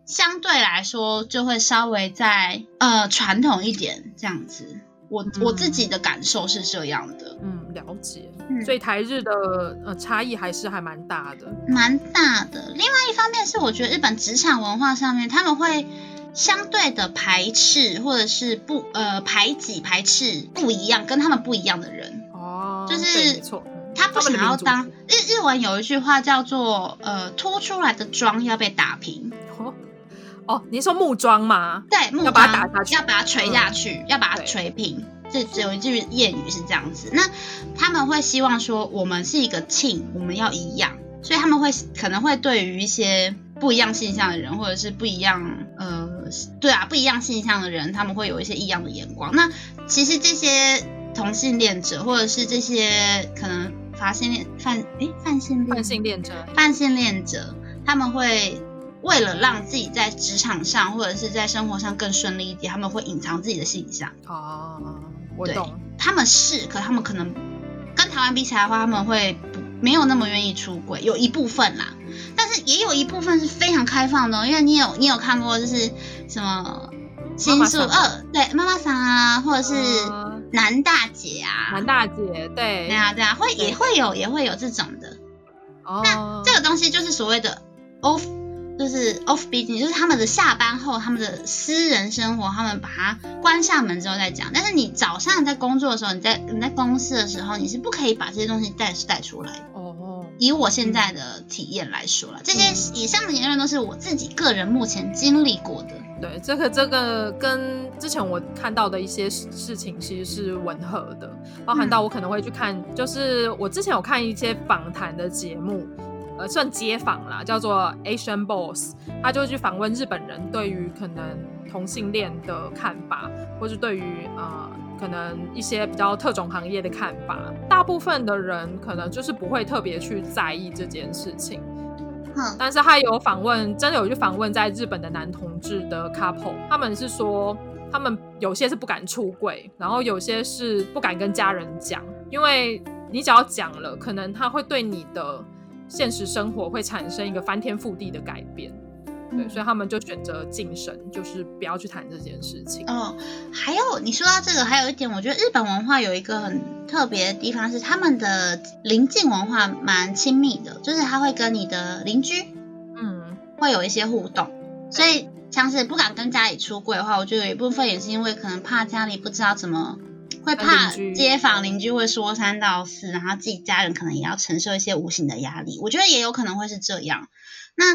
相对来说就会稍微在呃传统一点这样子。我我自己的感受是这样的，嗯，了解。嗯，所以台日的呃差异还是还蛮大的，蛮大的。另外一方面是，我觉得日本职场文化上面他们会相对的排斥或者是不呃排挤排斥不一样跟他们不一样的人哦，就是他不想要当日日文有一句话叫做呃凸出来的妆要被打平。哦，你说木桩吗？对，木桩要把它打下去，要把它锤下去，嗯、要把它锤平。这只有一句谚语是这样子。那他们会希望说，我们是一个 team，我们要一样，所以他们会可能会对于一些不一样性向的人，或者是不一样，呃，对啊，不一样性向的人，他们会有一些异样的眼光。那其实这些同性恋者，或者是这些可能发性恋泛诶泛性恋泛性恋者泛性恋者，他们会。为了让自己在职场上或者是在生活上更顺利一点，他们会隐藏自己的性向。哦，我懂。他们是，可他们可能跟台湾比起来的话，他们会不没有那么愿意出轨，有一部分啦。但是也有一部分是非常开放的，因为你有你有看过就是什么新宿二对妈妈桑啊，或者是男大姐啊，男大姐对对啊对啊，会也会有也会有这种的。哦，那这个东西就是所谓的 off。就是 off beating，就是他们的下班后，他们的私人生活，他们把它关上门之后再讲。但是你早上在工作的时候，你在你在公司的时候，你是不可以把这些东西带带出来。哦哦。以我现在的体验来说了，这些以上的言论都是我自己个人目前经历过的。对，这个这个跟之前我看到的一些事情其实是吻合的，包含到我可能会去看，嗯、就是我之前有看一些访谈的节目，呃，算街访啦，叫做 Asian Boss，他就去访问日本人对于可能同性恋的看法，或是对于呃可能一些比较特种行业的看法，大部分的人可能就是不会特别去在意这件事情。但是他有访问，真的有去访问在日本的男同志的 couple，他们是说，他们有些是不敢出柜，然后有些是不敢跟家人讲，因为你只要讲了，可能他会对你的现实生活会产生一个翻天覆地的改变。对，所以他们就选择谨慎，就是不要去谈这件事情。哦，还有你说到这个，还有一点，我觉得日本文化有一个很特别的地方是，他们的邻近文化蛮亲密的，就是他会跟你的邻居，嗯，会有一些互动。所以像是不敢跟家里出柜的话，我觉得有一部分也是因为可能怕家里不知道怎么，会怕街坊邻居会说三道四，然后自己家人可能也要承受一些无形的压力。我觉得也有可能会是这样。那。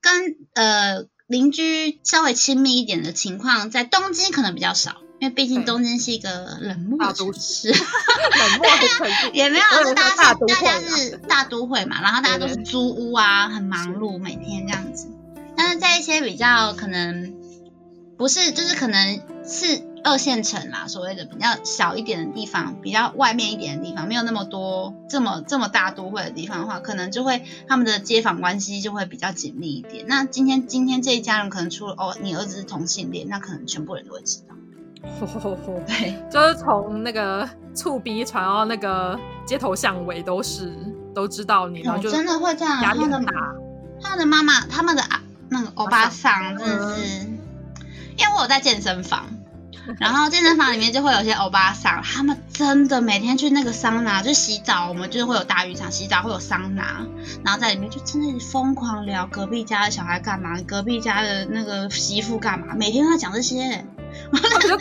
跟呃邻居稍微亲密一点的情况，在东京可能比较少，因为毕竟东京是一个冷漠的都市，[LAUGHS] 冷漠的 [LAUGHS] 也没有，是大家是大家是大都会嘛，然后大家都是租屋啊，很忙碌，每天这样子。但是在一些比较可能不是，就是可能是。二线城啦，所谓的比较小一点的地方，比较外面一点的地方，没有那么多这么这么大都会的地方的话，可能就会他们的街坊关系就会比较紧密一点。那今天今天这一家人可能出了哦，你儿子是同性恋，那可能全部人都会知道。[LAUGHS] 对，[LAUGHS] 就是从那个醋鼻传到那个街头巷尾都是都知道你，然后就真的会这样。他们的他们的妈妈，他们的啊那个欧巴桑真的是，嗯、因为我有在健身房。[LAUGHS] 然后健身房里面就会有些欧巴桑，他们真的每天去那个桑拿就洗澡，我们就是会有大浴场洗澡，会有桑拿，然后在里面就真的疯狂聊隔壁家的小孩干嘛，隔壁家的那个媳妇干嘛，每天都在讲这些，我觉得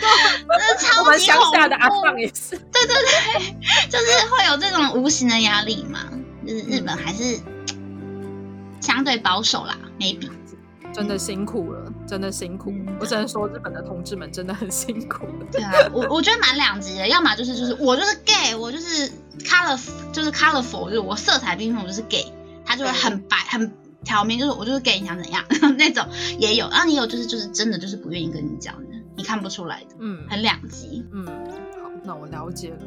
超级恐怖。的阿桑也是，对对对，[LAUGHS] 就是会有这种无形的压力嘛，就是日本还是相对保守啦，maybe。真的辛苦了，真的辛苦。嗯、我只能说，日本的同志们真的很辛苦。对啊，我我觉得蛮两极的，要么就是就是我就是 gay，我就是 color 就是 colorful，就是我色彩缤纷，我就是 gay，他就会很白很挑明，就是我就是 gay，你想怎样 [LAUGHS] 那种也有，然后也有就是就是真的就是不愿意跟你讲的，你看不出来的，嗯，很两极。嗯，好，那我了解了。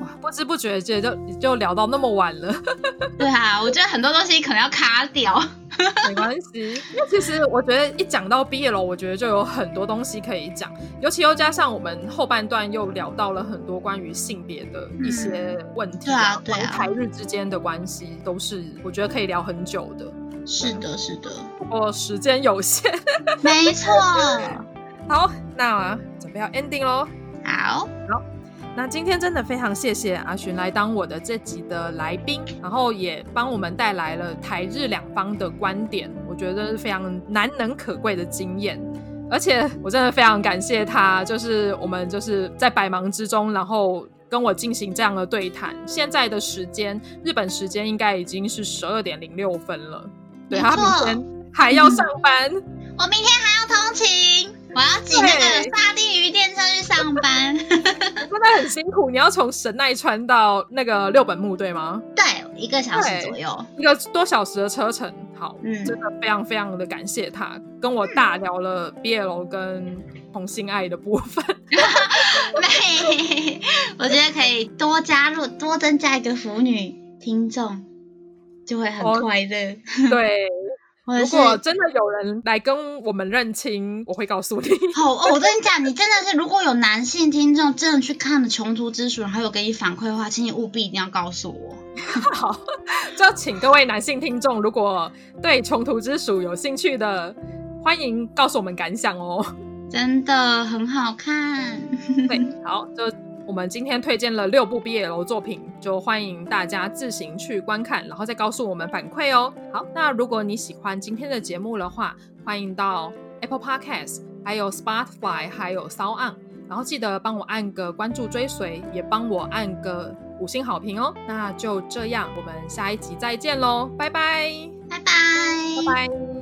哇，不知不觉就就就聊到那么晚了。[LAUGHS] 对啊，我觉得很多东西可能要卡掉，[LAUGHS] 没关系。因为其实我觉得一讲到 BL，我觉得就有很多东西可以讲，尤其又加上我们后半段又聊到了很多关于性别的一些问题啊，嗯、对啊，对啊，台日之间的关系都是我觉得可以聊很久的。是的，是的，不过时间有限。[LAUGHS] 没错。好，那准备要 ending 喽。好，好。那今天真的非常谢谢阿寻来当我的这集的来宾，然后也帮我们带来了台日两方的观点，我觉得是非常难能可贵的经验，而且我真的非常感谢他，就是我们就是在百忙之中，然后跟我进行这样的对谈。现在的时间，日本时间应该已经是十二点零六分了，对，他明天还要上班，嗯，[LAUGHS] 我明天还要通勤。我要挤那个沙丁鱼电车去上班，[LAUGHS] 真的很辛苦。你要从神奈川到那个六本木，对吗？对，一个小时左右，一个多小时的车程。好，嗯，真的非常非常的感谢他跟我大聊了 BL 跟同性爱的部分。[LAUGHS] 我觉得可以多加入，多增加一个腐女听众，就会很快乐。Oh, [LAUGHS] 对。如果真的有人来跟我们认亲，我会告诉你。好，哦我跟你讲，你真的是，如果有男性听众真的去看了《穷途之鼠》，然后有给你反馈的话，请你务必一定要告诉我。[LAUGHS] 好，就请各位男性听众，如果对《穷途之鼠》有兴趣的，欢迎告诉我们感想哦。真的很好看。对，好，就。我们今天推荐了六部 BL 作品，就欢迎大家自行去观看，然后再告诉我们反馈哦。好，那如果你喜欢今天的节目的话，欢迎到 Apple Podcast，还有 Spotify，还有 SoundOn，然后记得帮我按个关注追随，也帮我按个五星好评哦。那就这样，我们下一集再见喽，拜拜，拜拜，拜拜。